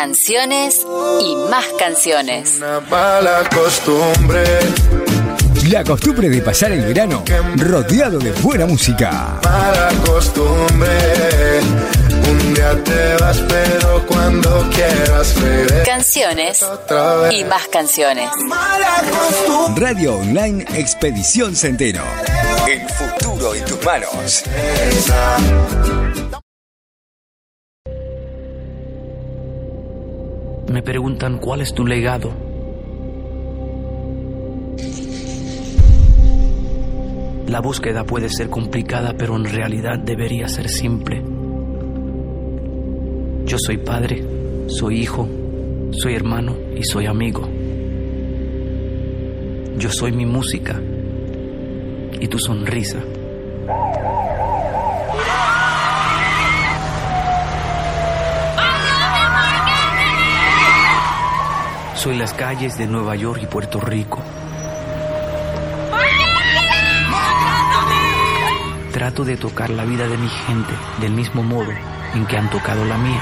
Canciones y más canciones. Una mala costumbre. La costumbre de pasar el verano rodeado de buena música. Mala costumbre. Un día te vas, pero cuando quieras regresar. Canciones y más canciones. Mala costumbre. Radio Online Expedición Centeno. El futuro en tus manos. Me preguntan cuál es tu legado. La búsqueda puede ser complicada, pero en realidad debería ser simple. Yo soy padre, soy hijo, soy hermano y soy amigo. Yo soy mi música y tu sonrisa. Soy las calles de Nueva York y Puerto Rico. Trato de tocar la vida de mi gente del mismo modo en que han tocado la mía.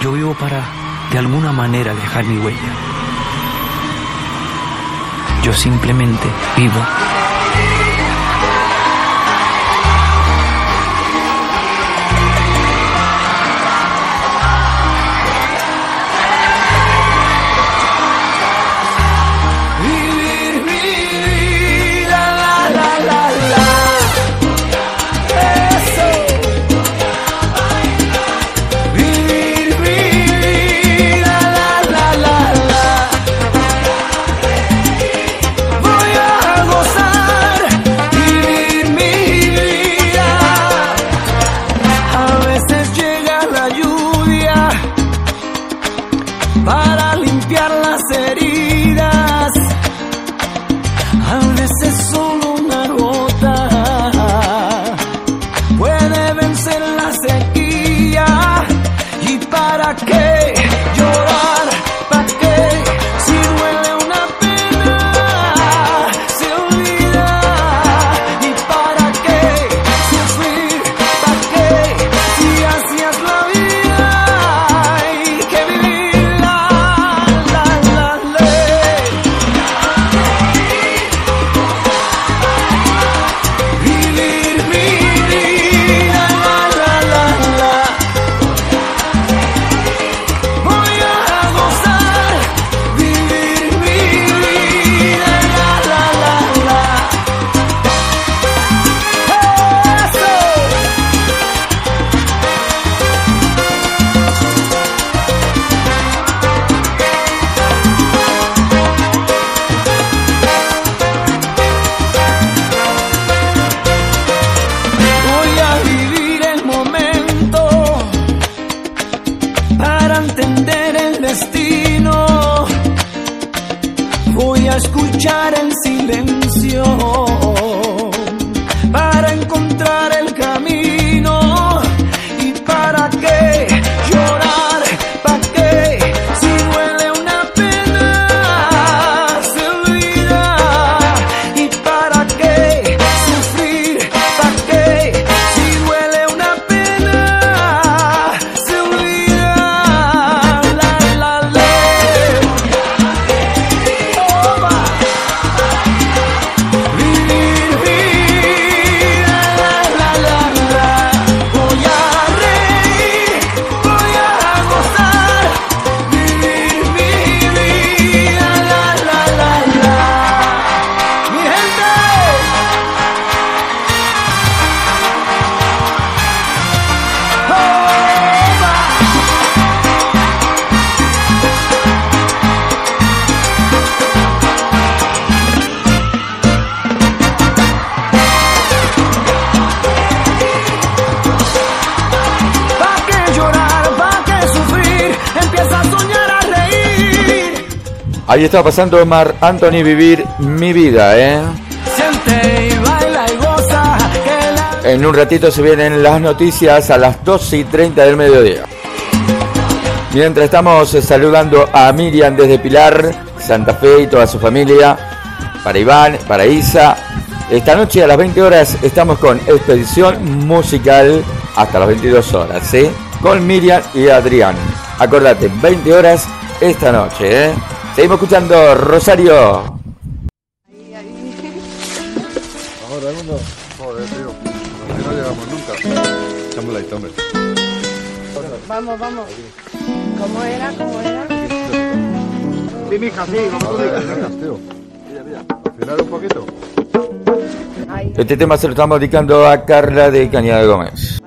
Yo vivo para, de alguna manera, dejar mi huella. Yo simplemente vivo. Ahí está pasando Omar Anthony Vivir mi vida, ¿eh? En un ratito se vienen las noticias a las 12 y 30 del mediodía. Mientras estamos saludando a Miriam desde Pilar, Santa Fe y toda su familia, para Iván, para Isa. Esta noche a las 20 horas estamos con Expedición Musical hasta las 22 horas, ¿sí? Con Miriam y Adrián. Acordate, 20 horas esta noche, ¿eh? Seguimos escuchando Rosario. Ahora, mundo. Joder, tío. No llegamos nunca. Echamos la hombre. Vamos, vamos. ¿Cómo era? ¿Cómo era? Sí, mija, sí, como tú digas. tío. Mira, mira. Afinar un poquito. Este tema se lo estamos dedicando a Carla de Cañada Gómez.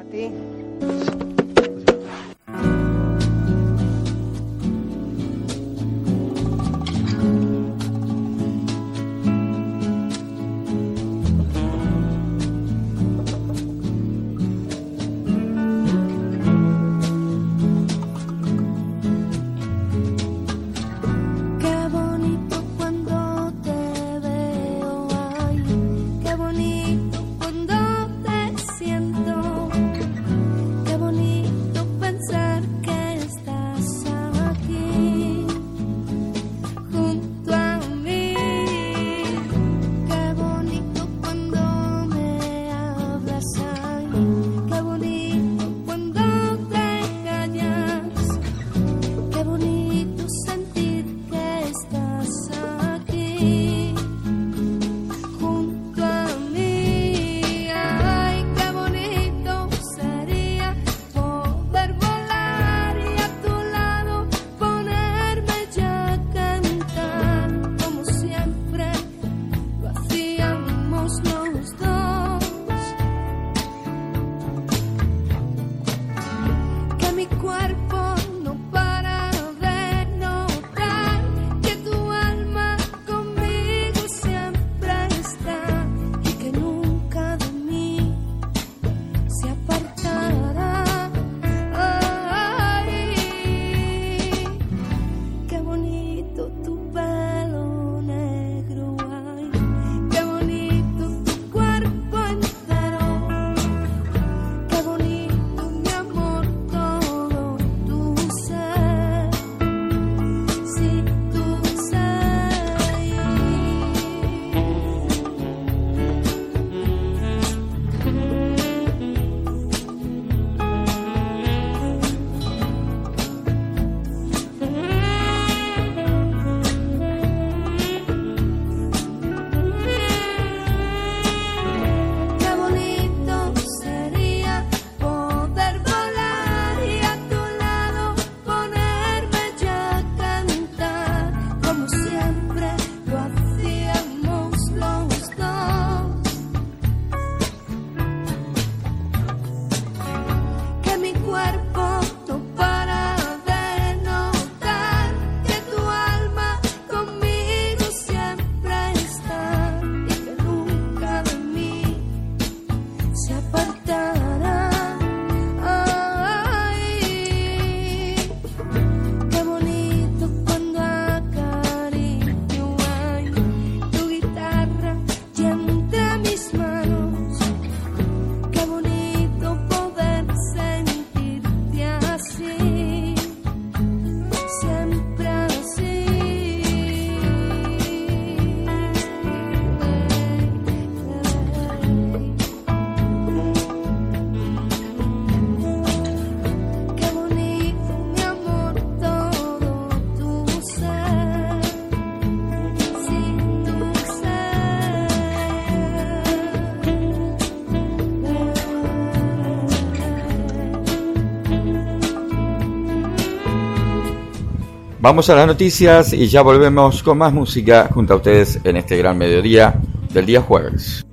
Vamos a las noticias y ya volvemos con más música junto a ustedes en este gran mediodía del día jueves.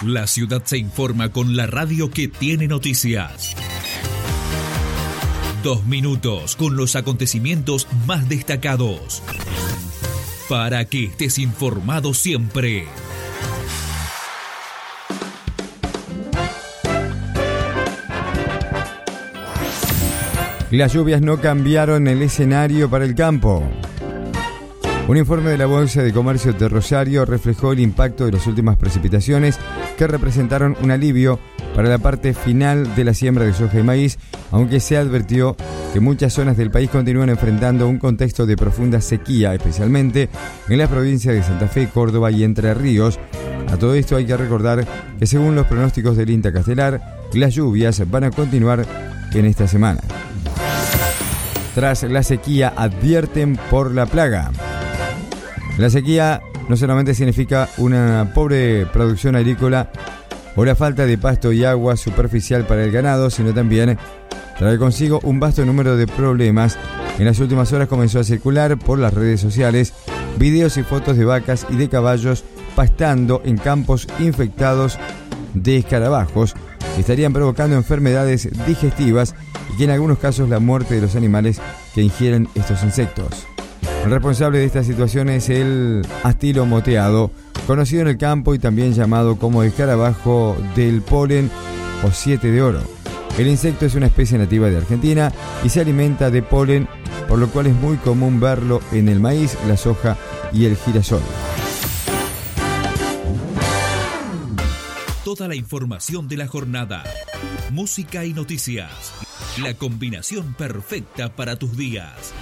La ciudad se informa con la radio que tiene noticias. Dos minutos con los acontecimientos más destacados. Para que estés informado siempre. Las lluvias no cambiaron el escenario para el campo. Un informe de la Bolsa de Comercio de Rosario reflejó el impacto de las últimas precipitaciones que representaron un alivio para la parte final de la siembra de soja y maíz, aunque se advirtió que muchas zonas del país continúan enfrentando un contexto de profunda sequía, especialmente en las provincias de Santa Fe, Córdoba y Entre Ríos. A todo esto hay que recordar que según los pronósticos del INTA Castelar, las lluvias van a continuar en esta semana. Tras la sequía advierten por la plaga. La sequía no solamente significa una pobre producción agrícola o la falta de pasto y agua superficial para el ganado, sino también trae consigo un vasto número de problemas. En las últimas horas comenzó a circular por las redes sociales videos y fotos de vacas y de caballos pastando en campos infectados de escarabajos que estarían provocando enfermedades digestivas y en algunos casos la muerte de los animales que ingieren estos insectos. El responsable de esta situación es el astilo moteado, conocido en el campo y también llamado como escarabajo del polen o siete de oro. El insecto es una especie nativa de Argentina y se alimenta de polen, por lo cual es muy común verlo en el maíz, la soja y el girasol. Toda la información de la jornada, música y noticias. La combinación perfecta para tus días.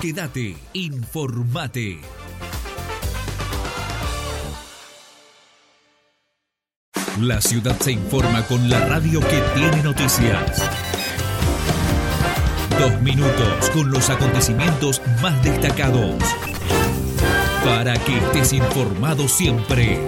Quédate, informate. La ciudad se informa con la radio que tiene noticias. Dos minutos con los acontecimientos más destacados. Para que estés informado siempre.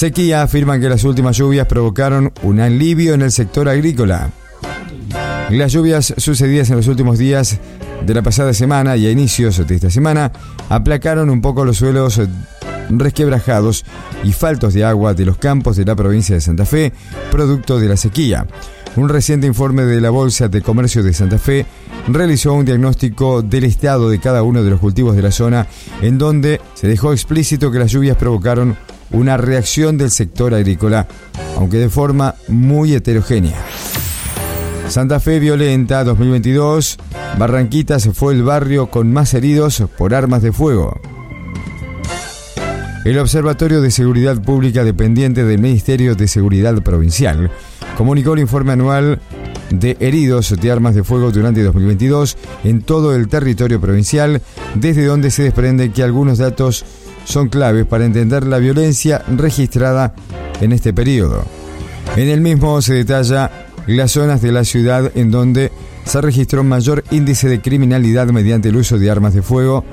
Sequía afirman que las últimas lluvias provocaron un alivio en el sector agrícola. Las lluvias sucedidas en los últimos días de la pasada semana y a inicios de esta semana aplacaron un poco los suelos resquebrajados y faltos de agua de los campos de la provincia de Santa Fe, producto de la sequía. Un reciente informe de la Bolsa de Comercio de Santa Fe realizó un diagnóstico del estado de cada uno de los cultivos de la zona, en donde se dejó explícito que las lluvias provocaron una reacción del sector agrícola, aunque de forma muy heterogénea. Santa Fe violenta 2022, Barranquitas fue el barrio con más heridos por armas de fuego. El Observatorio de Seguridad Pública dependiente del Ministerio de Seguridad Provincial comunicó el informe anual de heridos de armas de fuego durante 2022 en todo el territorio provincial, desde donde se desprende que algunos datos son claves para entender la violencia registrada en este periodo. En el mismo se detalla las zonas de la ciudad en donde se registró mayor índice de criminalidad mediante el uso de armas de fuego,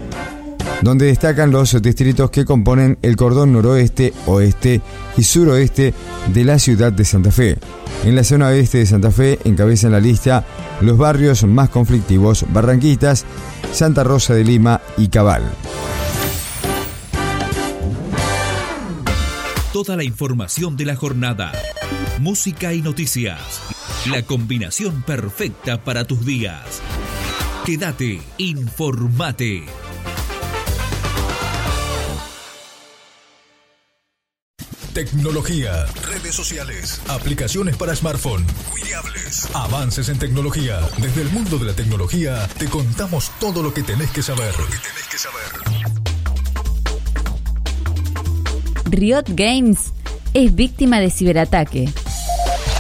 donde destacan los distritos que componen el cordón noroeste, oeste y suroeste de la ciudad de Santa Fe. En la zona oeste de Santa Fe encabezan la lista los barrios más conflictivos Barranquitas, Santa Rosa de Lima y Cabal. Toda la información de la jornada, música y noticias. La combinación perfecta para tus días. Quédate, informate. Tecnología, redes sociales, aplicaciones para smartphone, wearables, avances en tecnología. Desde el mundo de la tecnología te contamos todo lo que tenés que saber. Riot Games es víctima de ciberataque.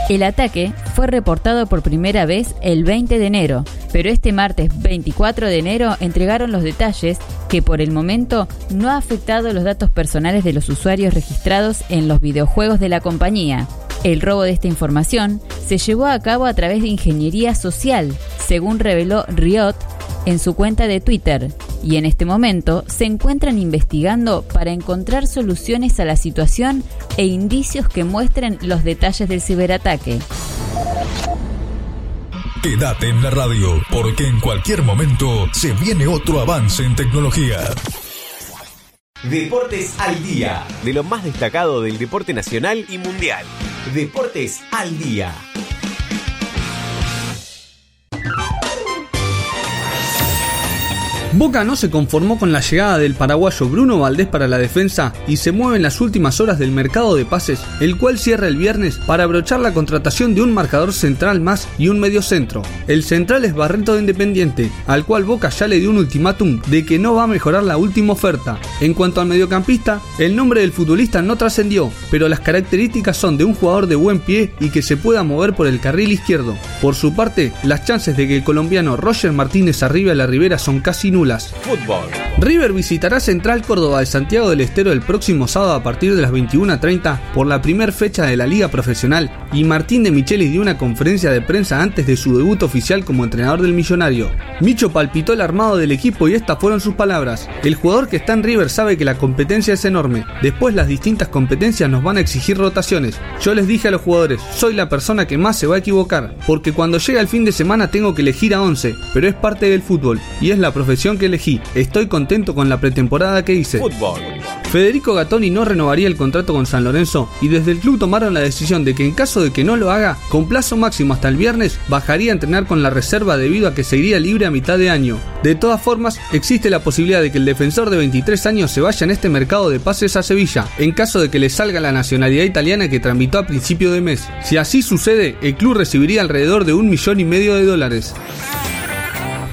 El ataque fue reportado por primera vez el 20 de enero, pero este martes 24 de enero entregaron los detalles que por el momento no ha afectado los datos personales de los usuarios registrados en los videojuegos de la compañía. El robo de esta información se llevó a cabo a través de ingeniería social, según reveló Riot en su cuenta de Twitter, y en este momento se encuentran investigando para encontrar soluciones a la situación e indicios que muestren los detalles del ciberataque. Quédate en la radio, porque en cualquier momento se viene otro avance en tecnología. Deportes al día, de lo más destacado del deporte nacional y mundial. Deportes al día. Boca no se conformó con la llegada del paraguayo Bruno Valdés para la defensa y se mueve en las últimas horas del mercado de pases, el cual cierra el viernes para abrochar la contratación de un marcador central más y un medio centro. El central es Barreto de Independiente, al cual Boca ya le dio un ultimátum de que no va a mejorar la última oferta. En cuanto al mediocampista, el nombre del futbolista no trascendió, pero las características son de un jugador de buen pie y que se pueda mover por el carril izquierdo. Por su parte, las chances de que el colombiano Roger Martínez arribe a la Ribera son casi nulas. Fútbol. River visitará Central Córdoba de Santiago del Estero el próximo sábado a partir de las 21.30 por la primera fecha de la Liga Profesional y Martín de Michelis dio una conferencia de prensa antes de su debut oficial como entrenador del Millonario. Micho palpitó el armado del equipo y estas fueron sus palabras. El jugador que está en River sabe que la competencia es enorme. Después las distintas competencias nos van a exigir rotaciones. Yo les dije a los jugadores, soy la persona que más se va a equivocar, porque cuando llega el fin de semana tengo que elegir a 11, pero es parte del fútbol y es la profesión que elegí. Estoy contento con la pretemporada que hice. Federico Gattoni no renovaría el contrato con San Lorenzo y desde el club tomaron la decisión de que en caso de que no lo haga, con plazo máximo hasta el viernes, bajaría a entrenar con la reserva debido a que seguiría libre a mitad de año. De todas formas, existe la posibilidad de que el defensor de 23 años se vaya en este mercado de pases a Sevilla, en caso de que le salga la nacionalidad italiana que tramitó a principio de mes. Si así sucede, el club recibiría alrededor de un millón y medio de dólares.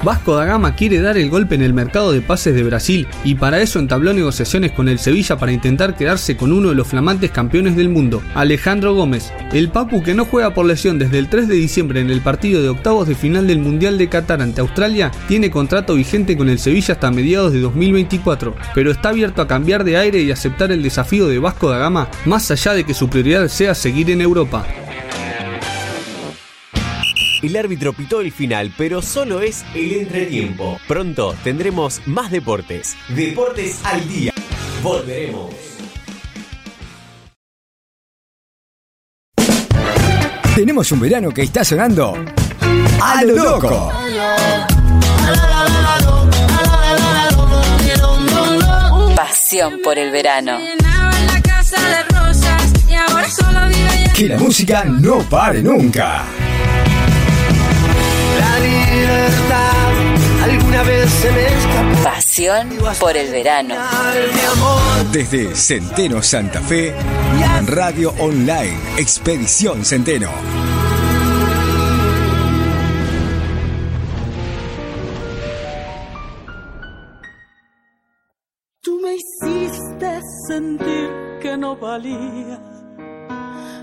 Vasco da Gama quiere dar el golpe en el mercado de pases de Brasil y para eso entabló negociaciones con el Sevilla para intentar quedarse con uno de los flamantes campeones del mundo, Alejandro Gómez. El Papu que no juega por lesión desde el 3 de diciembre en el partido de octavos de final del Mundial de Qatar ante Australia, tiene contrato vigente con el Sevilla hasta mediados de 2024, pero está abierto a cambiar de aire y aceptar el desafío de Vasco da Gama, más allá de que su prioridad sea seguir en Europa. El árbitro pitó el final, pero solo es el entretiempo. Pronto tendremos más deportes. Deportes al día. Volveremos. Tenemos un verano que está sonando a lo loco. Pasión por el verano. Que la música no pare nunca. La libertad alguna vez se me escapó. Pasión por el verano. Desde Centeno Santa Fe, Radio Online, Expedición Centeno. Tú me hiciste sentir que no valía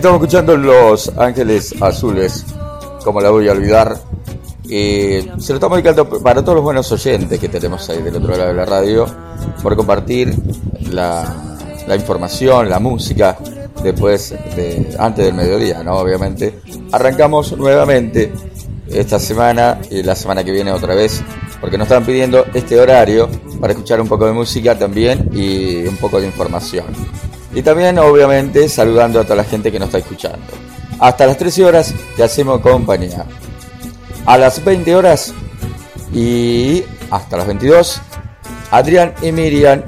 estamos escuchando Los Ángeles Azules, como la voy a olvidar. Se lo estamos dedicando para todos los buenos oyentes que tenemos ahí del otro lado de la radio, por compartir la, la información, la música, después de, antes del mediodía, ¿no? Obviamente. Arrancamos nuevamente esta semana y la semana que viene otra vez, porque nos están pidiendo este horario para escuchar un poco de música también y un poco de información. Y también, obviamente, saludando a toda la gente que nos está escuchando. Hasta las 13 horas te hacemos compañía. A las 20 horas y hasta las 22, Adrián y Miriam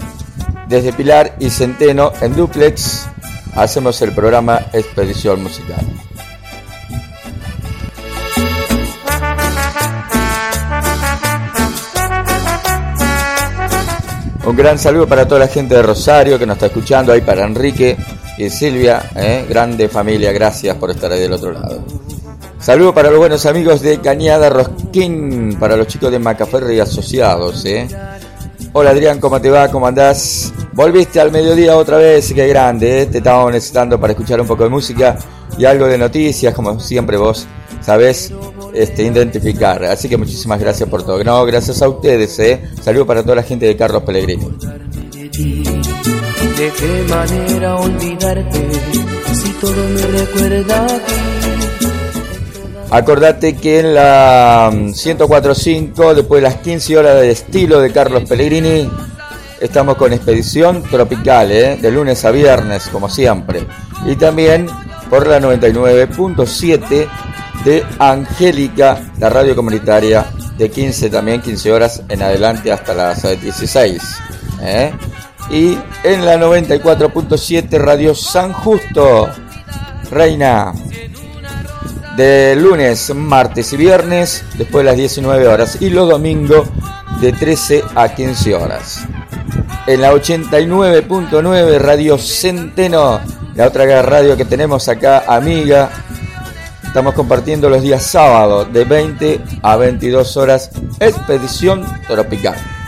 desde Pilar y Centeno en Duplex hacemos el programa Expedición Musical. Un gran saludo para toda la gente de Rosario que nos está escuchando, ahí para Enrique y Silvia, ¿eh? grande familia, gracias por estar ahí del otro lado. Saludo para los buenos amigos de Cañada Rosquín, para los chicos de Macaferri y Asociados. ¿eh? Hola Adrián, ¿cómo te va? ¿Cómo andás? Volviste al mediodía otra vez, qué grande, ¿eh? te estábamos necesitando para escuchar un poco de música y algo de noticias, como siempre vos sabés este, identificar. Así que muchísimas gracias por todo. No, gracias a ustedes, ¿eh? Saludo para toda la gente de Carlos Pellegrini. de ti. ¿De qué manera olvidarte? Si todo me recuerda a ti. Acordate que en la mm, 104.5, después de las 15 horas de estilo de Carlos Pellegrini, estamos con Expedición Tropical, ¿eh? de lunes a viernes, como siempre. Y también por la 99.7 de Angélica, la radio comunitaria, de 15 también, 15 horas en adelante hasta las eh, 16. ¿eh? Y en la 94.7 Radio San Justo, Reina de lunes, martes y viernes después de las 19 horas y los domingos de 13 a 15 horas. En la 89.9 Radio Centeno, la otra radio que tenemos acá, amiga. Estamos compartiendo los días sábados de 20 a 22 horas Expedición Tropical.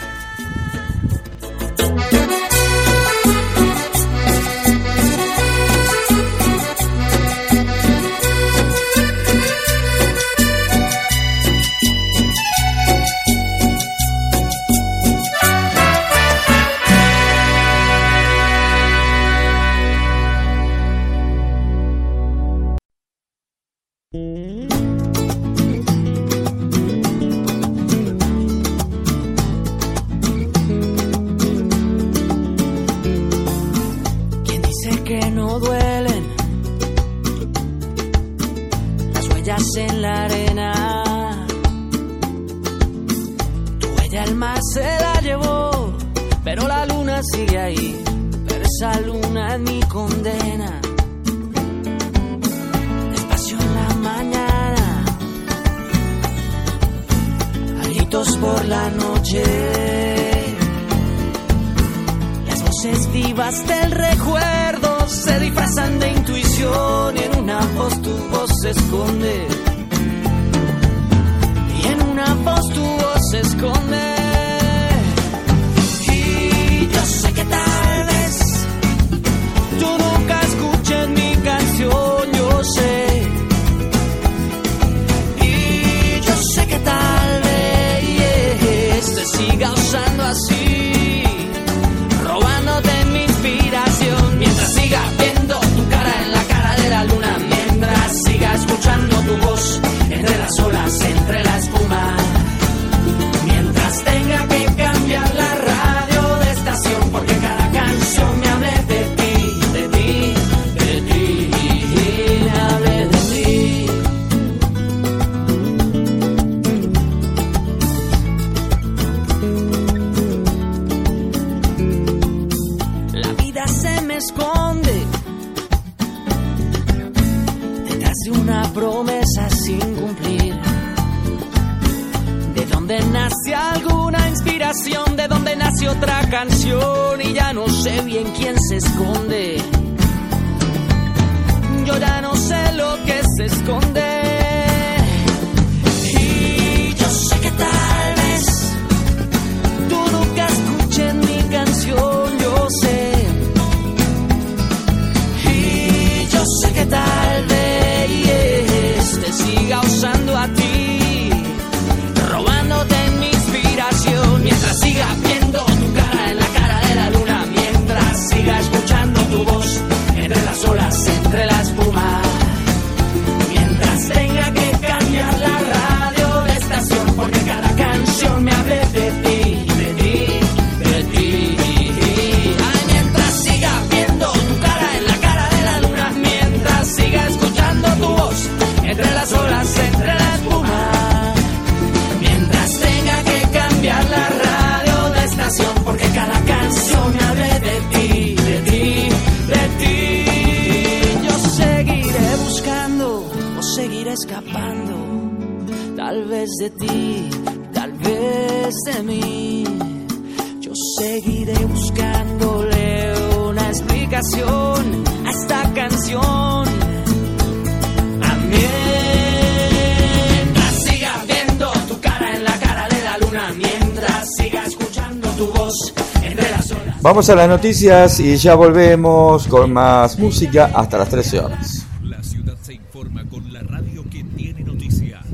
Vamos a las noticias y ya volvemos con más música hasta las 13 horas. La ciudad se informa con la radio que tiene noticias.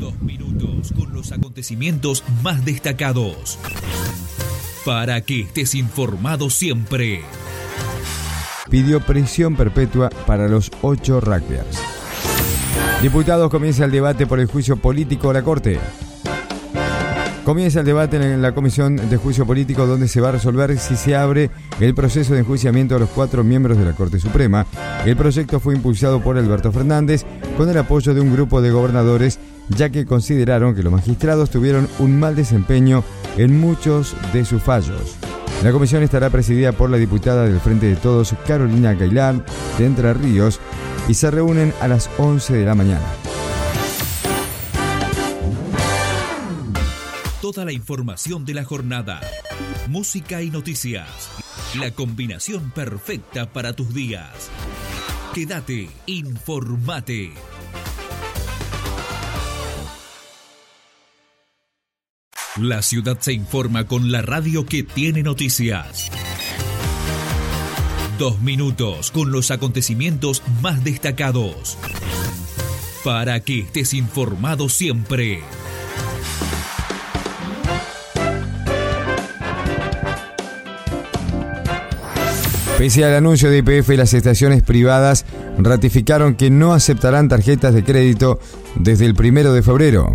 Dos minutos con los acontecimientos más destacados. Para que estés informado siempre. Pidió prisión perpetua para los ocho rugbyers. Diputados comienza el debate por el juicio político a la Corte. Comienza el debate en la Comisión de Juicio Político donde se va a resolver si se abre el proceso de enjuiciamiento a los cuatro miembros de la Corte Suprema. El proyecto fue impulsado por Alberto Fernández con el apoyo de un grupo de gobernadores ya que consideraron que los magistrados tuvieron un mal desempeño en muchos de sus fallos. La comisión estará presidida por la diputada del Frente de Todos, Carolina Gailán, de Entre Ríos, y se reúnen a las 11 de la mañana. Toda la información de la jornada. Música y noticias. La combinación perfecta para tus días. Quédate, informate. La ciudad se informa con la radio que tiene noticias. Dos minutos con los acontecimientos más destacados. Para que estés informado siempre. Pese al anuncio de IPF, las estaciones privadas ratificaron que no aceptarán tarjetas de crédito desde el primero de febrero.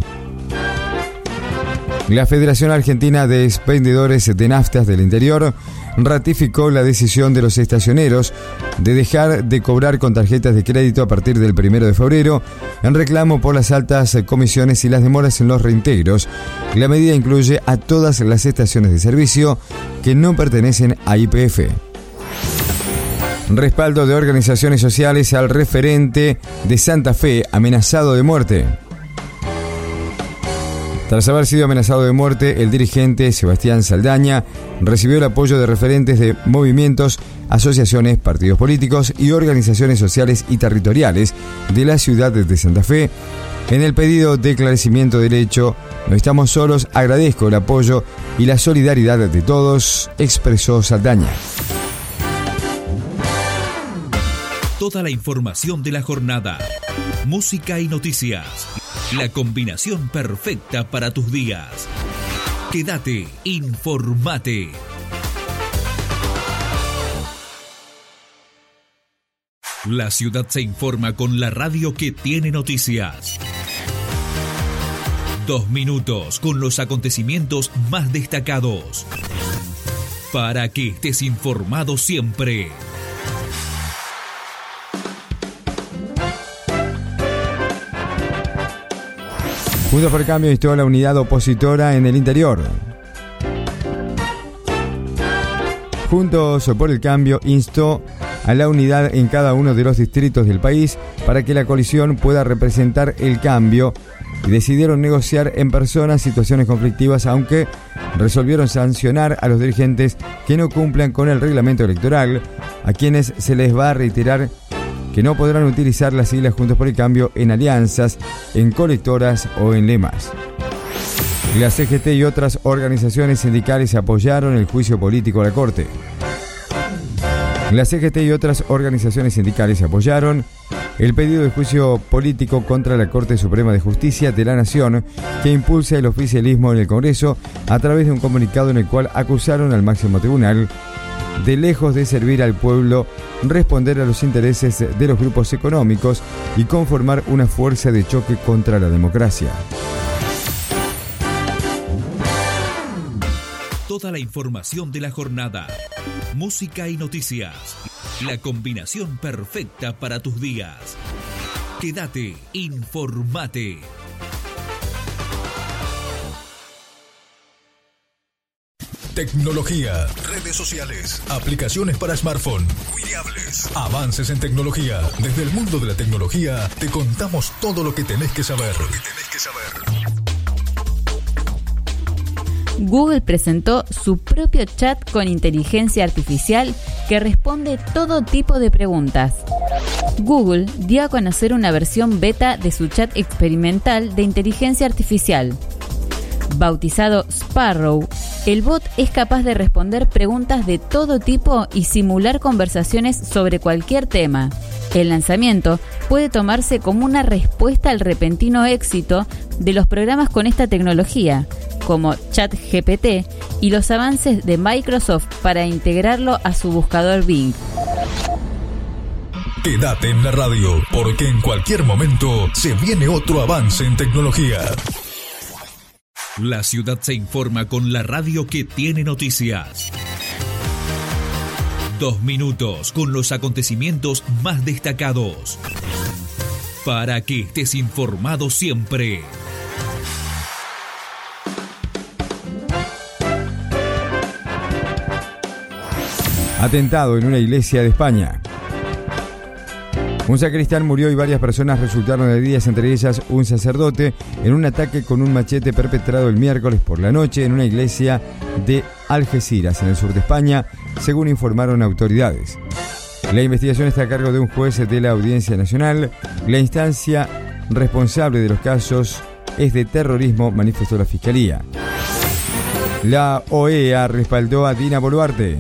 La Federación Argentina de Expendedores de Naftas del Interior ratificó la decisión de los estacioneros de dejar de cobrar con tarjetas de crédito a partir del primero de febrero en reclamo por las altas comisiones y las demoras en los reintegros. La medida incluye a todas las estaciones de servicio que no pertenecen a IPF. Respaldo de organizaciones sociales al referente de Santa Fe amenazado de muerte. Tras haber sido amenazado de muerte, el dirigente Sebastián Saldaña recibió el apoyo de referentes de movimientos, asociaciones, partidos políticos y organizaciones sociales y territoriales de la ciudad de Santa Fe. En el pedido de esclarecimiento del hecho, no estamos solos, agradezco el apoyo y la solidaridad de todos, expresó Saldaña. Toda la información de la jornada. Música y noticias. La combinación perfecta para tus días. Quédate, informate. La ciudad se informa con la radio que tiene noticias. Dos minutos con los acontecimientos más destacados. Para que estés informado siempre. Juntos por el Cambio instó a la unidad opositora en el interior. Juntos por el Cambio instó a la unidad en cada uno de los distritos del país para que la coalición pueda representar el cambio y decidieron negociar en persona situaciones conflictivas, aunque resolvieron sancionar a los dirigentes que no cumplan con el reglamento electoral, a quienes se les va a reiterar que no podrán utilizar las siglas Juntos por el Cambio en alianzas, en colectoras o en lemas. La CGT y otras organizaciones sindicales apoyaron el juicio político a la Corte. La CGT y otras organizaciones sindicales apoyaron el pedido de juicio político contra la Corte Suprema de Justicia de la Nación que impulsa el oficialismo en el Congreso a través de un comunicado en el cual acusaron al máximo tribunal de lejos de servir al pueblo, responder a los intereses de los grupos económicos y conformar una fuerza de choque contra la democracia. Toda la información de la jornada, música y noticias. La combinación perfecta para tus días. Quédate, informate. Tecnología, redes sociales, aplicaciones para smartphone, Wearables, avances en tecnología. Desde el mundo de la tecnología te contamos todo lo que tenés que saber. Google presentó su propio chat con inteligencia artificial que responde todo tipo de preguntas. Google dio a conocer una versión beta de su chat experimental de inteligencia artificial. Bautizado Sparrow, el bot es capaz de responder preguntas de todo tipo y simular conversaciones sobre cualquier tema. El lanzamiento puede tomarse como una respuesta al repentino éxito de los programas con esta tecnología, como ChatGPT y los avances de Microsoft para integrarlo a su buscador Bing. Quédate en la radio, porque en cualquier momento se viene otro avance en tecnología. La ciudad se informa con la radio que tiene noticias. Dos minutos con los acontecimientos más destacados. Para que estés informado siempre. Atentado en una iglesia de España. Un sacristán murió y varias personas resultaron heridas, entre ellas un sacerdote, en un ataque con un machete perpetrado el miércoles por la noche en una iglesia de Algeciras, en el sur de España, según informaron autoridades. La investigación está a cargo de un juez de la Audiencia Nacional. La instancia responsable de los casos es de terrorismo, manifestó la Fiscalía. La OEA respaldó a Dina Boluarte.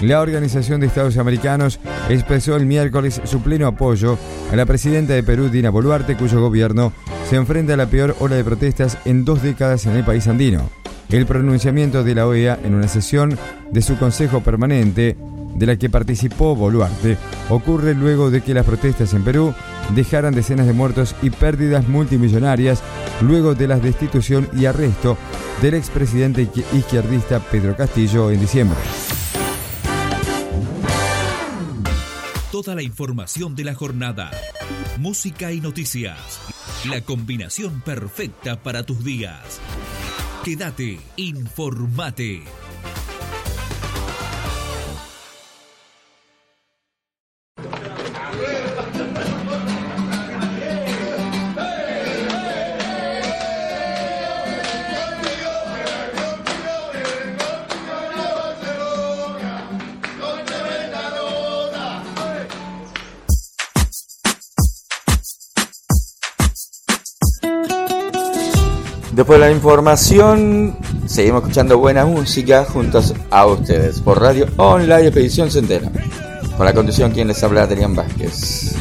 La Organización de Estados Americanos expresó el miércoles su pleno apoyo a la presidenta de Perú, Dina Boluarte, cuyo gobierno se enfrenta a la peor ola de protestas en dos décadas en el país andino. El pronunciamiento de la OEA en una sesión de su Consejo Permanente, de la que participó Boluarte, ocurre luego de que las protestas en Perú dejaran decenas de muertos y pérdidas multimillonarias luego de la destitución y arresto del expresidente izquierdista Pedro Castillo en diciembre. Toda la información de la jornada, música y noticias. La combinación perfecta para tus días. Quédate, informate. De la información, seguimos escuchando buena música juntos a ustedes por Radio Online Expedición Centena. Con la conducción quien les habla Adrián Vázquez.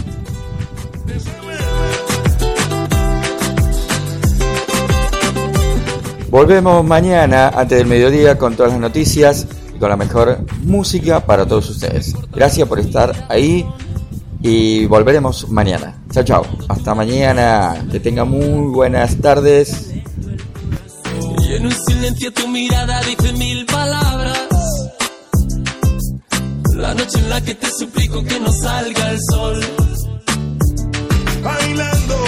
Volvemos mañana antes del mediodía con todas las noticias y con la mejor música para todos ustedes. Gracias por estar ahí y volveremos mañana. Chao, chao. Hasta mañana. Que tengan muy buenas tardes. Y en un silencio tu mirada dice mil palabras. La noche en la que te suplico que no salga el sol. Bailando,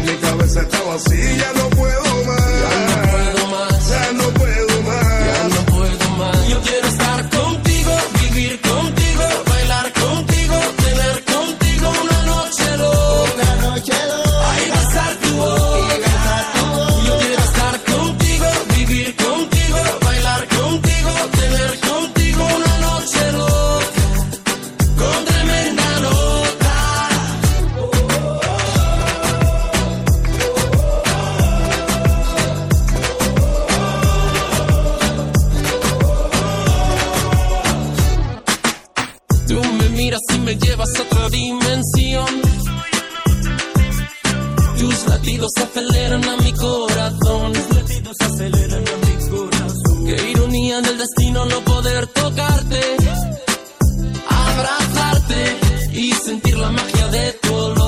mi cabeza está vacía, latidos aceleran a mi corazón. Tus aceleran a mi corazón. Qué ironía del destino no poder tocarte, abrazarte y sentir la magia de tu olor.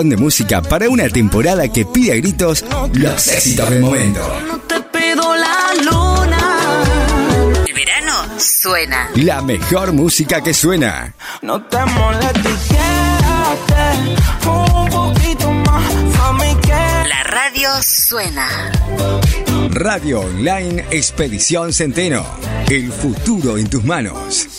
de música para una temporada que pide a gritos los éxitos del momento. No te la luna. El verano suena. La mejor música que suena. No te molestes, quédate un poquito más. La radio suena. Radio Online Expedición Centeno. El futuro en tus manos.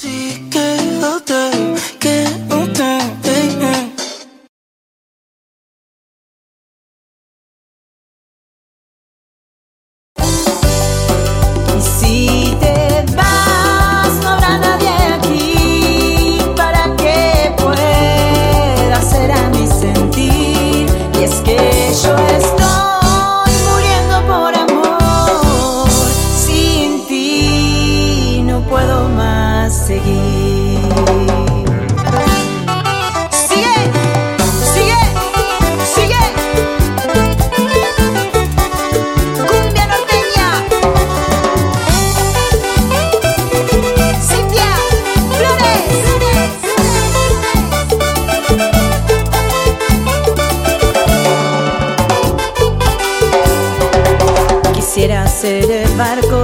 ser el barco.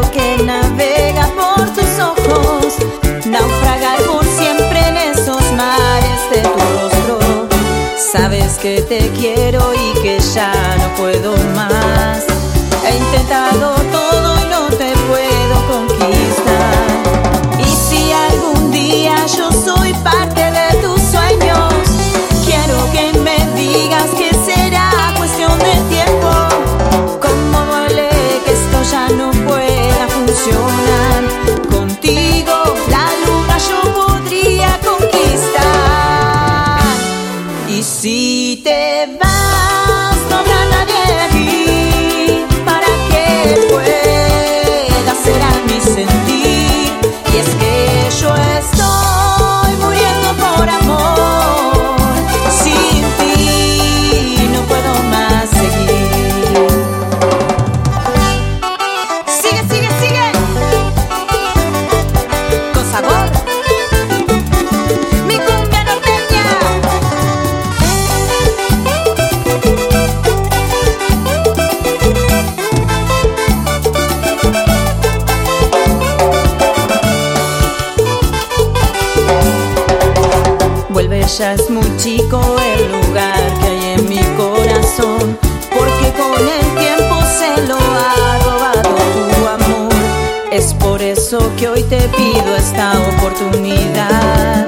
Que hoy te pido esta oportunidad.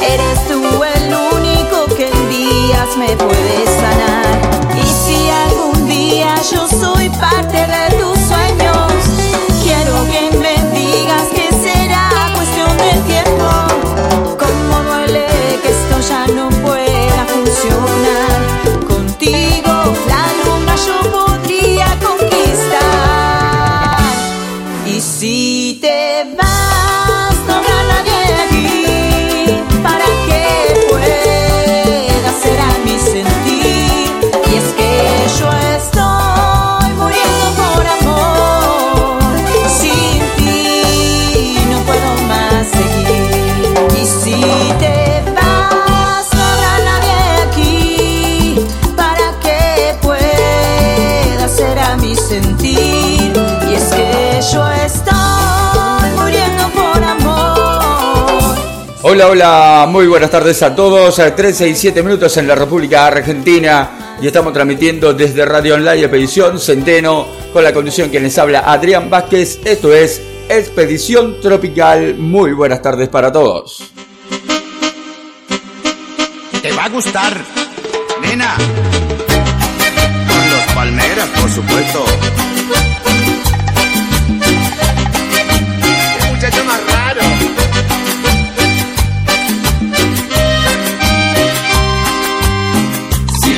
Eres tú el único que en días me puede sanar. Hola, hola, muy buenas tardes a todos. A 13 y 7 minutos en la República Argentina y estamos transmitiendo desde Radio Online Expedición Centeno con la conducción que les habla Adrián Vázquez. Esto es Expedición Tropical. Muy buenas tardes para todos. Te va a gustar, nena. Los palmeras, por supuesto. Qué muchacho más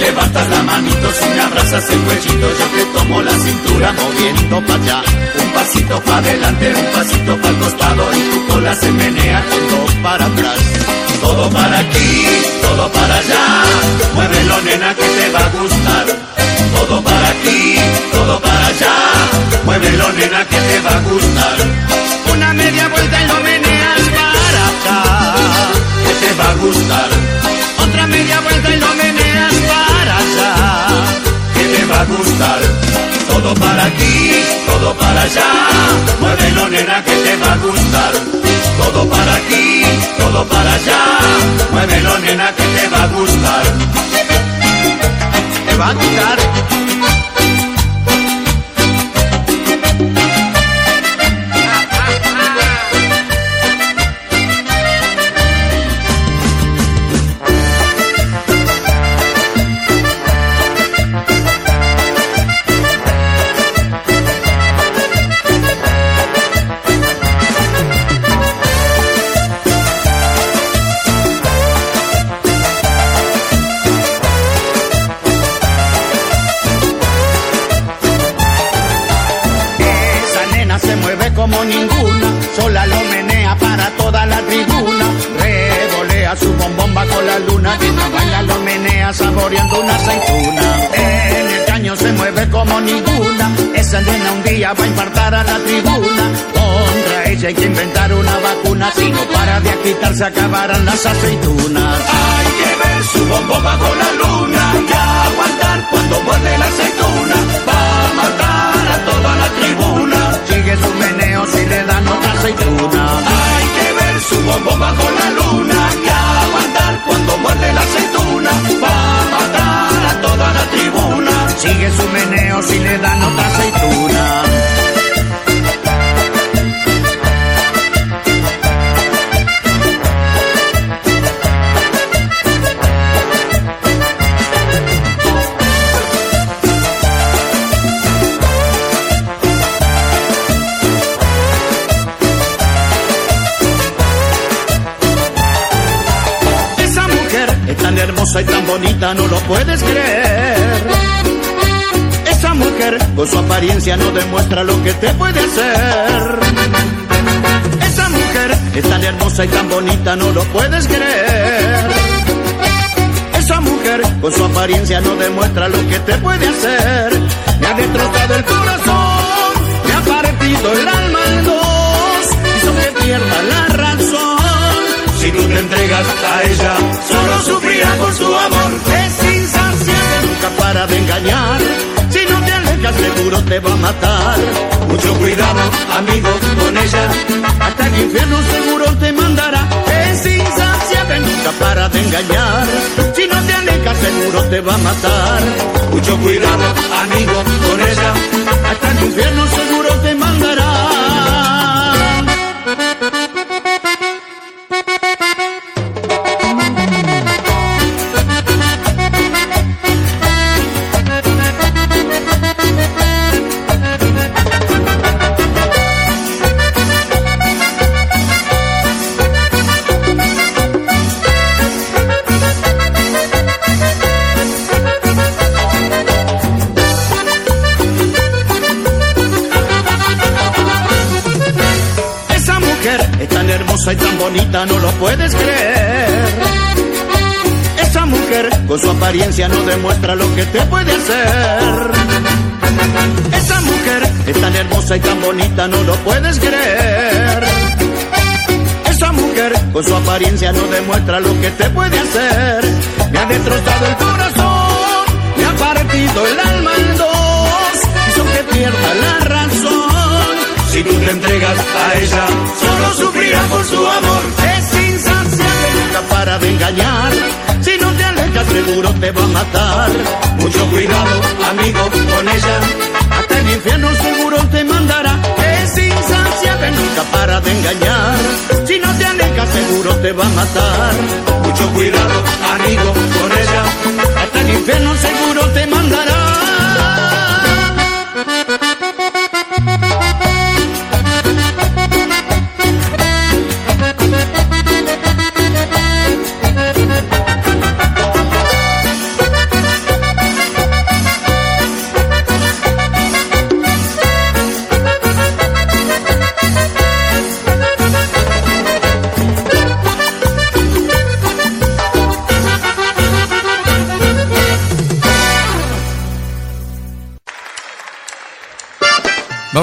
levantas la manito, si me abrazas el cuellito, yo te tomo la cintura moviendo para allá. Un pasito para adelante, un pasito para el costado y tu cola se menea todo para atrás. Todo para aquí, todo para allá. Muévelo, nena, que te va a gustar. Todo para aquí, todo para allá. Muévelo, nena, que te va a gustar. Una media vuelta y lo meneas para acá. Que te va a gustar. Otra media vuelta y lo meneas gustar. Todo para aquí, todo para allá. Muévelo, nena, que te va a gustar. Todo para aquí, todo para allá. Muévelo, nena, que te va a gustar. Te va a gustar. esa nena un día va a infartar a la tribuna. Contra ella hay que inventar una vacuna. Si no para de agitarse acabarán las aceitunas. Hay que ver su bombo bajo la luna y aguantar cuando muerde la aceituna. Va a matar a toda la tribuna. Sigue su meneo si le dan otra aceituna. Hay que ver su bombo bajo la luna y aguantar cuando muerde la aceituna. Va Sigue su meneo si le dan otra aceituna. Tan bonita, no lo puedes creer. Esa mujer con su apariencia no demuestra lo que te puede hacer. Esa mujer es tan hermosa y tan bonita, no lo puedes creer. Esa mujer con su apariencia no demuestra lo que te puede hacer. Me ha destrozado el corazón, me ha partido el alma en dos, hizo que pierda la razón. Si tú te entregas a ella, solo sufrirá por su amor. Es insaciable, nunca para de engañar. Si no te alejas, seguro te va a matar. Mucho cuidado, amigo, con ella. Hasta el infierno seguro te mandará. Es insaciable, nunca para de engañar. Si no te alejas, seguro te va a matar. Mucho cuidado, amigo, con ella. Hasta el infierno seguro te mandará. Puedes creer. Esa mujer con su apariencia no demuestra lo que te puede hacer. Esa mujer es tan hermosa y tan bonita, no lo puedes creer. Esa mujer con su apariencia no demuestra lo que te puede hacer. Me ha destrozado el corazón, me ha partido el alma en dos, hizo que pierda la razón. Si tú te entregas a ella, solo sufrirá por su amor. De engañar. Si no te alejas, seguro te va a matar. Mucho cuidado, amigo, con ella. Hasta el infierno seguro te mandará. Es insaciable, nunca para de engañar. Si no te alejas, seguro te va a matar. Mucho cuidado, amigo, con ella. Hasta el infierno seguro te mandará.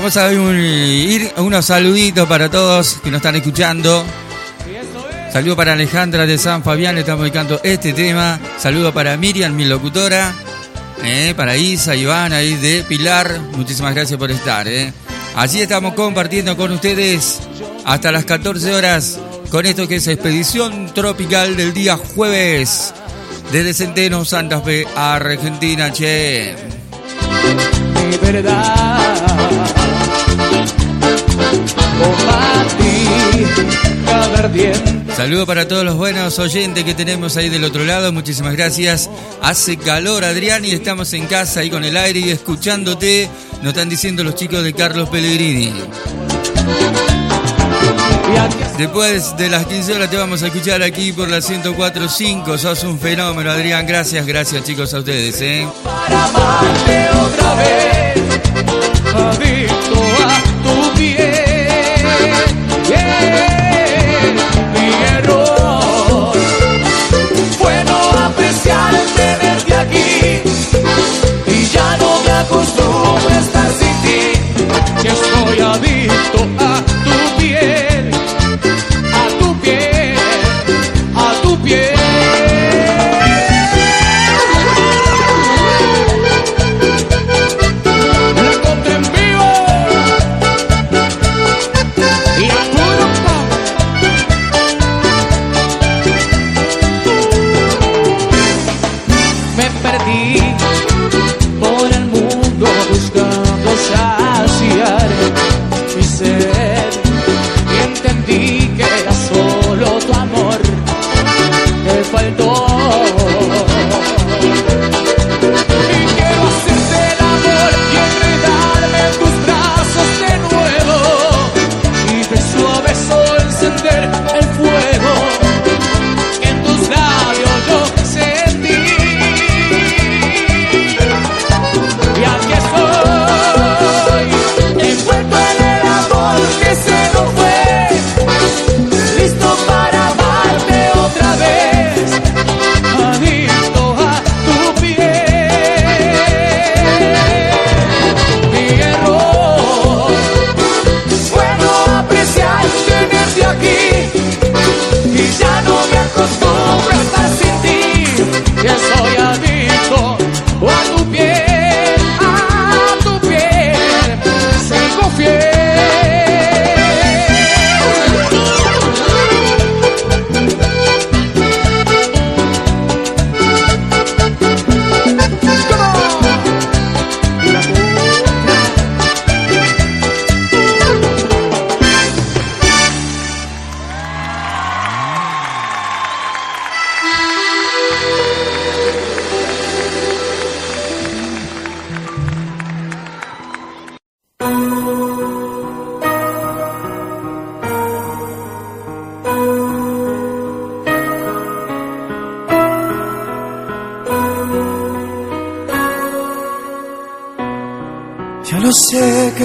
Vamos a un- ir unos saluditos para todos que nos están escuchando. Saludo para Alejandra de San Fabián, le estamos dedicando este tema. Saludo para Miriam, mi locutora. Eh, para Isa, Iván, ahí de Pilar. Muchísimas gracias por estar. Eh. Así estamos compartiendo con ustedes hasta las 14 horas con esto que es Expedición Tropical del día jueves. Desde Centeno, Santa Fe, Argentina, che. de verdad. Saludo para todos los buenos oyentes que tenemos ahí del otro lado. Muchísimas gracias. Hace calor, Adrián, y estamos en casa ahí con el aire y escuchándote. Nos están diciendo los chicos de Carlos Pellegrini. Después de las 15 horas te vamos a escuchar aquí por la 104.5. Sos un fenómeno, Adrián. Gracias, gracias chicos a ustedes. ¿eh?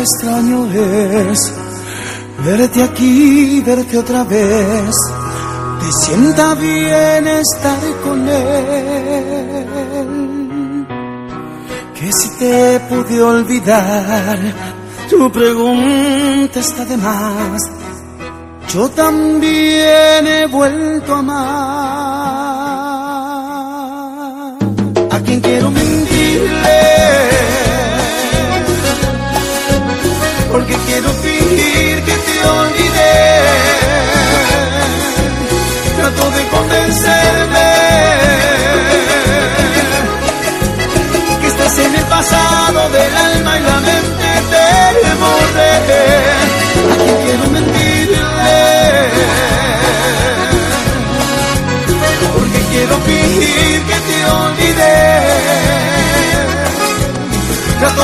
Extraño es verte aquí, verte otra vez. Te sienta bien estar con él. Que si te pude olvidar, tu pregunta está de más. Yo también he vuelto a amar. A quien quiero mentirle.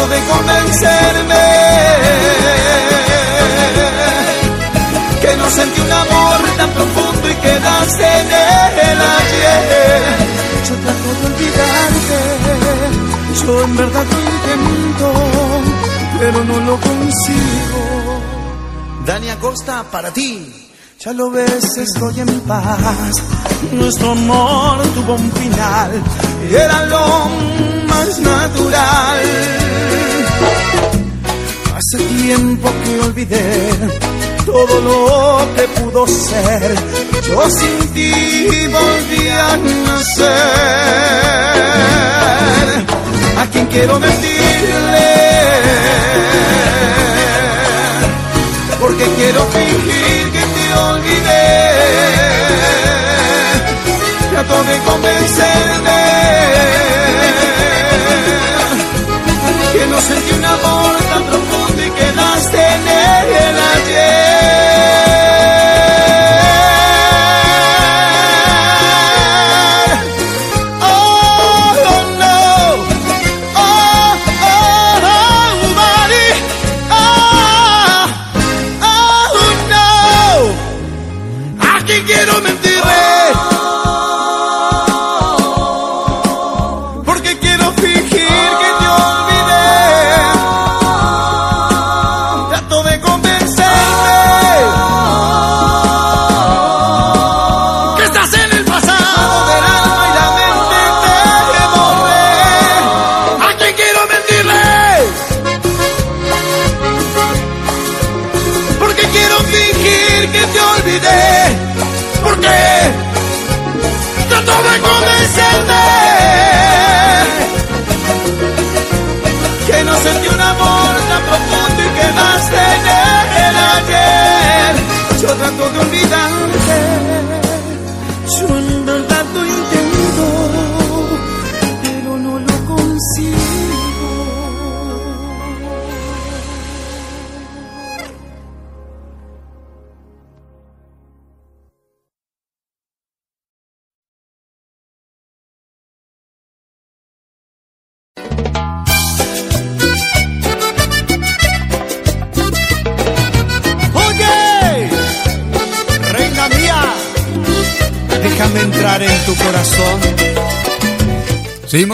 De convencerme que no sentí un amor tan profundo y quedaste en el ayer. Yo trato de olvidarte, yo en verdad lo intento, pero no lo consigo. Dani Acosta, para ti. Ya lo ves, estoy en paz. Nuestro amor tuvo un final era lo más natural. Hace tiempo que olvidé todo lo que pudo ser. Yo sin ti volví a nacer. A quien quiero mentirle. Porque quiero fingir que te olvidé. Trato de convencerme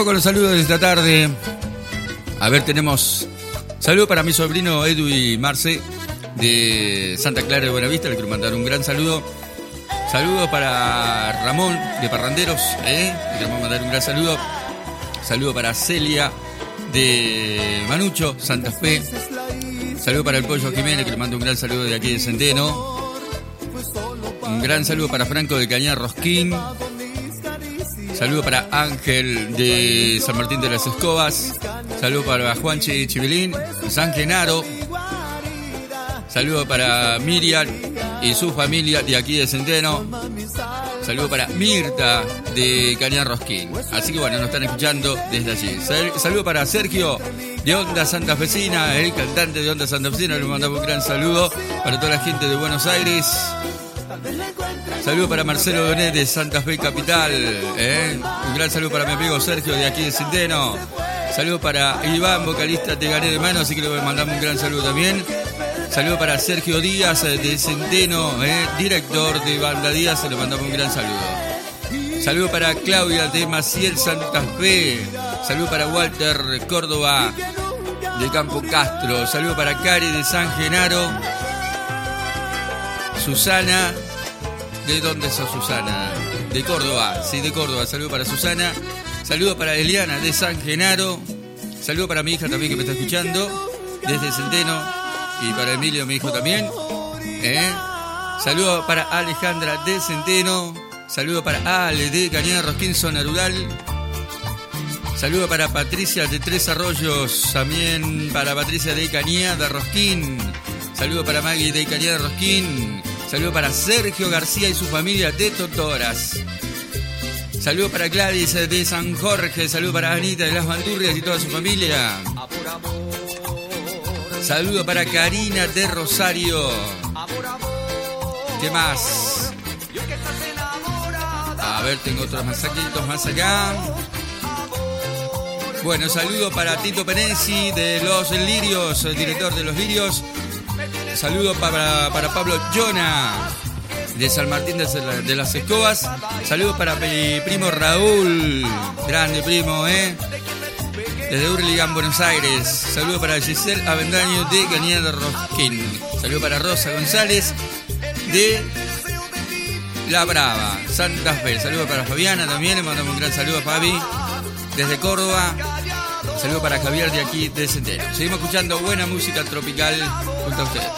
Con los saludos de esta tarde. A ver, tenemos saludo para mi sobrino Edu y Marce de Santa Clara de Buenavista, le quiero mandar un gran saludo. Saludo para Ramón de Parranderos, ¿eh? le queremos mandar un gran saludo. Saludo para Celia de Manucho, Santa Fe. Saludo para el Pollo Jiménez, que le mando un gran saludo de aquí de Centeno. Un gran saludo para Franco de Cañar Rosquín. Saludo para Ángel de San Martín de las Escobas. Saludo para Juanchi Chivilín, San Genaro. Saludo para Miriam y su familia de aquí de Centeno. Saludo para Mirta de Cañar Rosquín. Así que bueno, nos están escuchando desde allí. Sal- saludo para Sergio de Onda Santa Fecina, el cantante de Onda Santa Fecina. Le mandamos un gran saludo para toda la gente de Buenos Aires. Saludo para Marcelo Donet de Santa Fe Capital. ¿eh? Un gran saludo para mi amigo Sergio de aquí de Centeno. Saludo para Iván, vocalista de Gané de Mano, así que le mandamos un gran saludo también. Saludo para Sergio Díaz eh, de Centeno, ¿eh? director de Banda Díaz, le mandamos un gran saludo. Saludo para Claudia de Maciel Santa Fe. Saludo para Walter Córdoba de Campo Castro. Saludo para Cari de San Genaro. Susana. ¿De dónde sos Susana? De Córdoba. Sí, de Córdoba. Saludo para Susana. Saludo para Eliana de San Genaro. Saludo para mi hija también que me está escuchando. Desde Centeno. Y para Emilio, mi hijo también. ¿Eh? Saludo para Alejandra de Centeno. Saludo para Ale de Cañada Rosquín, zona rural. Saludo para Patricia de Tres Arroyos. También para Patricia de Cañada Rosquín. Saludo para Maggie de Cañada Rosquín. Saludo para Sergio García y su familia de Totoras. Saludo para Gladys de San Jorge. Saludo para Anita de las Bandurrias y toda su familia. Saludo para Karina de Rosario. ¿Qué más? A ver, tengo otros masaquitos más acá. Bueno, saludo para Tito Penesi de Los Lirios, el director de Los Lirios. Saludo para, para Pablo Jona de San Martín de, las Escobas. Saludo para mi primo Raúl, grande primo, ¿eh? Desde Hurlingham, Buenos Aires. Saludo para Giselle Avendaño de Cañada Rosquín. Saludo para Rosa González de La Brava, Santa Fe. Saludo para Fabiana también. Le mandamos un gran saludo a Fabi desde Córdoba. Saludo para Javier de aquí de Centeno. Seguimos escuchando buena música tropical junto a ustedes.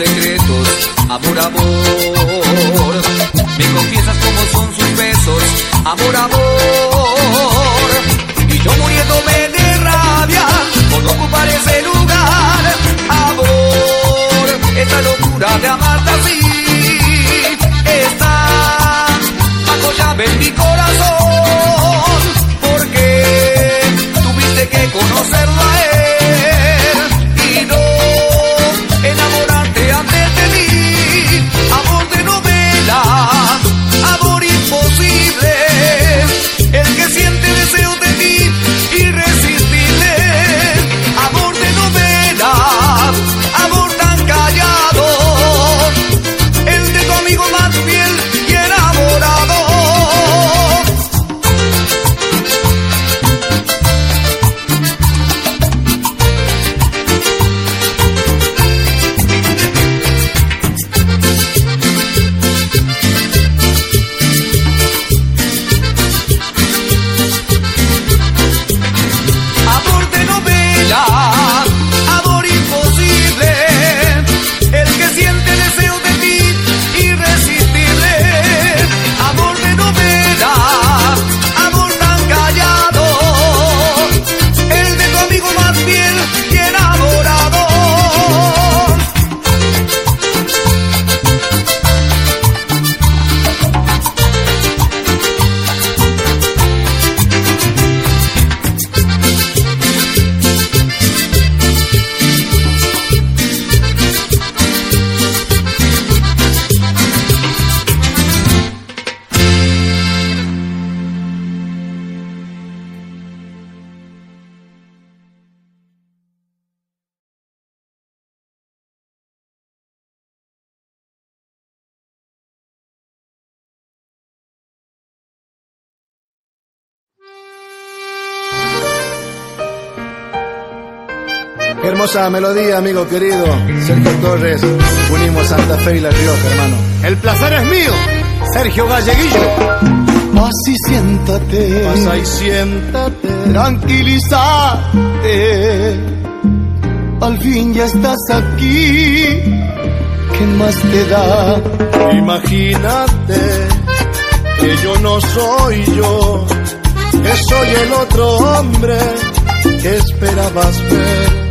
Secretos, amor, amor. Me confiesas cómo son sus besos, amor, amor. Y yo muriéndome de rabia por no ocupar ese lugar, amor. Esta locura de amarte así está bajo en mi corazón. Porque tuviste que conocerlo hermosa melodía, amigo querido. Sergio Torres, unimos Santa Fe y La Rioja, hermano. El placer es mío, Sergio Galleguillo. Pasa y siéntate. Pasa y siéntate. Tranquilízate. Al fin ya estás aquí. ¿Qué más te da? Imagínate que yo no soy yo, que soy el otro hombre que esperabas ver.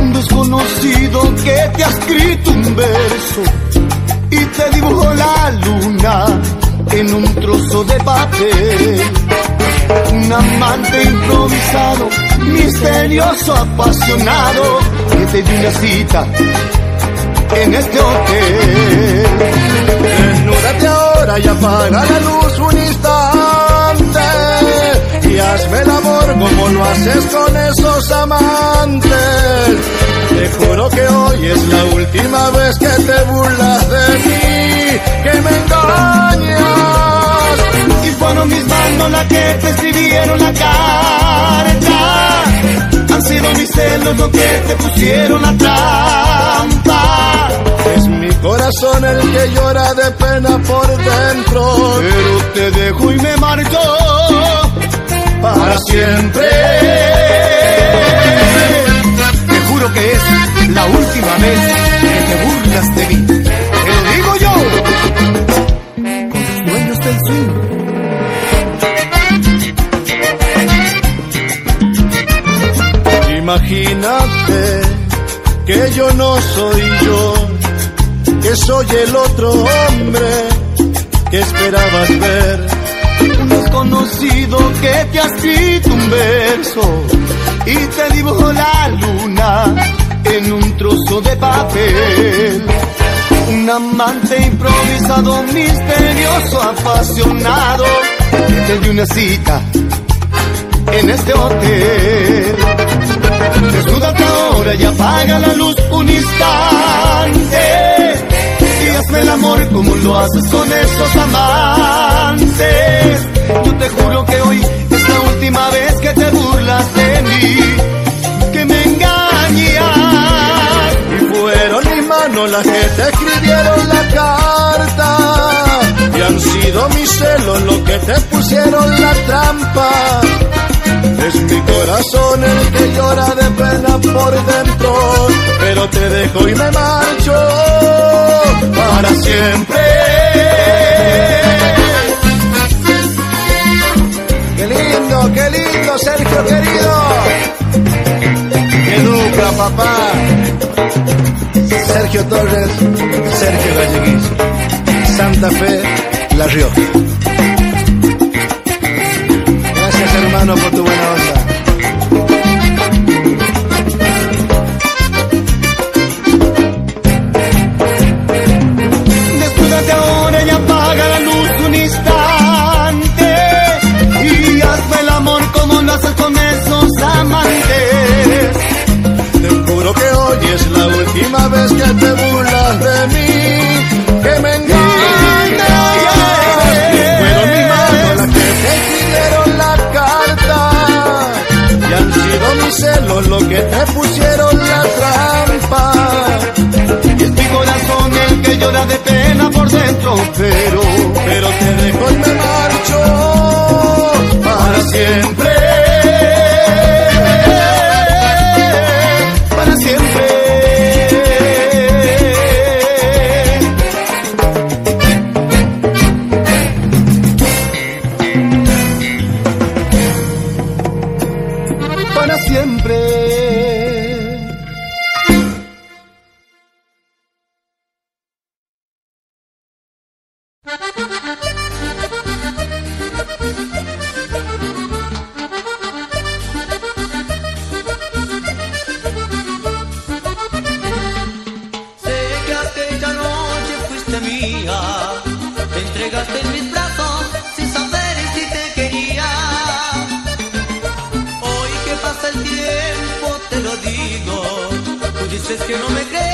Un desconocido que te ha escrito un verso y te dibujó la luna en un trozo de papel. Un amante improvisado, misterioso, apasionado, que te dio una cita en este hotel. Desnúdate ahora y apaga la luz un instante días me labor como lo haces con esos amantes. Te juro que hoy es la última vez que te burlas de mí, que me engañas. Y fueron mis manos las que te escribieron la carta. Han sido mis celos los que te pusieron la trampa. Es mi corazón el que llora de pena por dentro, pero te dejo y me marcho para siempre. Te juro que es la última vez que te burlas de mí. Te lo digo yo. Con los dueños del swing. Imagínate que yo no soy yo, que soy el otro hombre que esperabas ver. Desconocido que te ha escrito un verso y te dibujó la luna en un trozo de papel. Un amante improvisado, misterioso, apasionado, que te una cita en este hotel. Desnúdate ahora y apaga la luz un instante. Y el amor como lo haces con esos amantes. Juro que hoy es la última vez que te burlas de mí, que me engañas. Y fueron mis manos las que te escribieron la carta. Y han sido mis celos los que te pusieron la trampa. Es mi corazón el que llora de pena por dentro, pero te dejo y me marcho para siempre. Qué lindo, Sergio querido. Qué dupla, papá. Sergio Torres, Sergio Galleguís. Santa Fe, La Rioja. Gracias hermano por tu buena onda. Última vez que te burlas de mí, que me engañas. Fueron mis manos las que te escribieron la carta y han sido mis celos los que te pusieron la trampa. Y es mi corazón el que llora de pena por dentro, pero, pero te dejo y me marcho para siempre. Te entregaste en mis brazos sin saber si te quería. Hoy que pasa el tiempo te lo digo, tú dices que no me crees,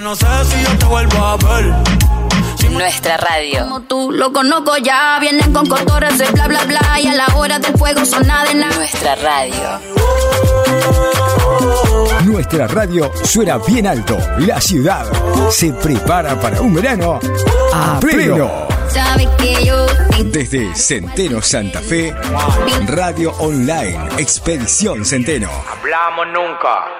Yo no sé si yo te vuelvo a ver. Nuestra radio. Como tú lo conozco ya, vienen con cotorras de bla bla bla y a la hora del fuego son nada de nada. Nuestra radio. Nuestra radio suena bien alto. La ciudad se prepara para un verano a pleno. Desde Centeno Santa Fe, Radio Online, Expedición Centeno. Hablamos nunca.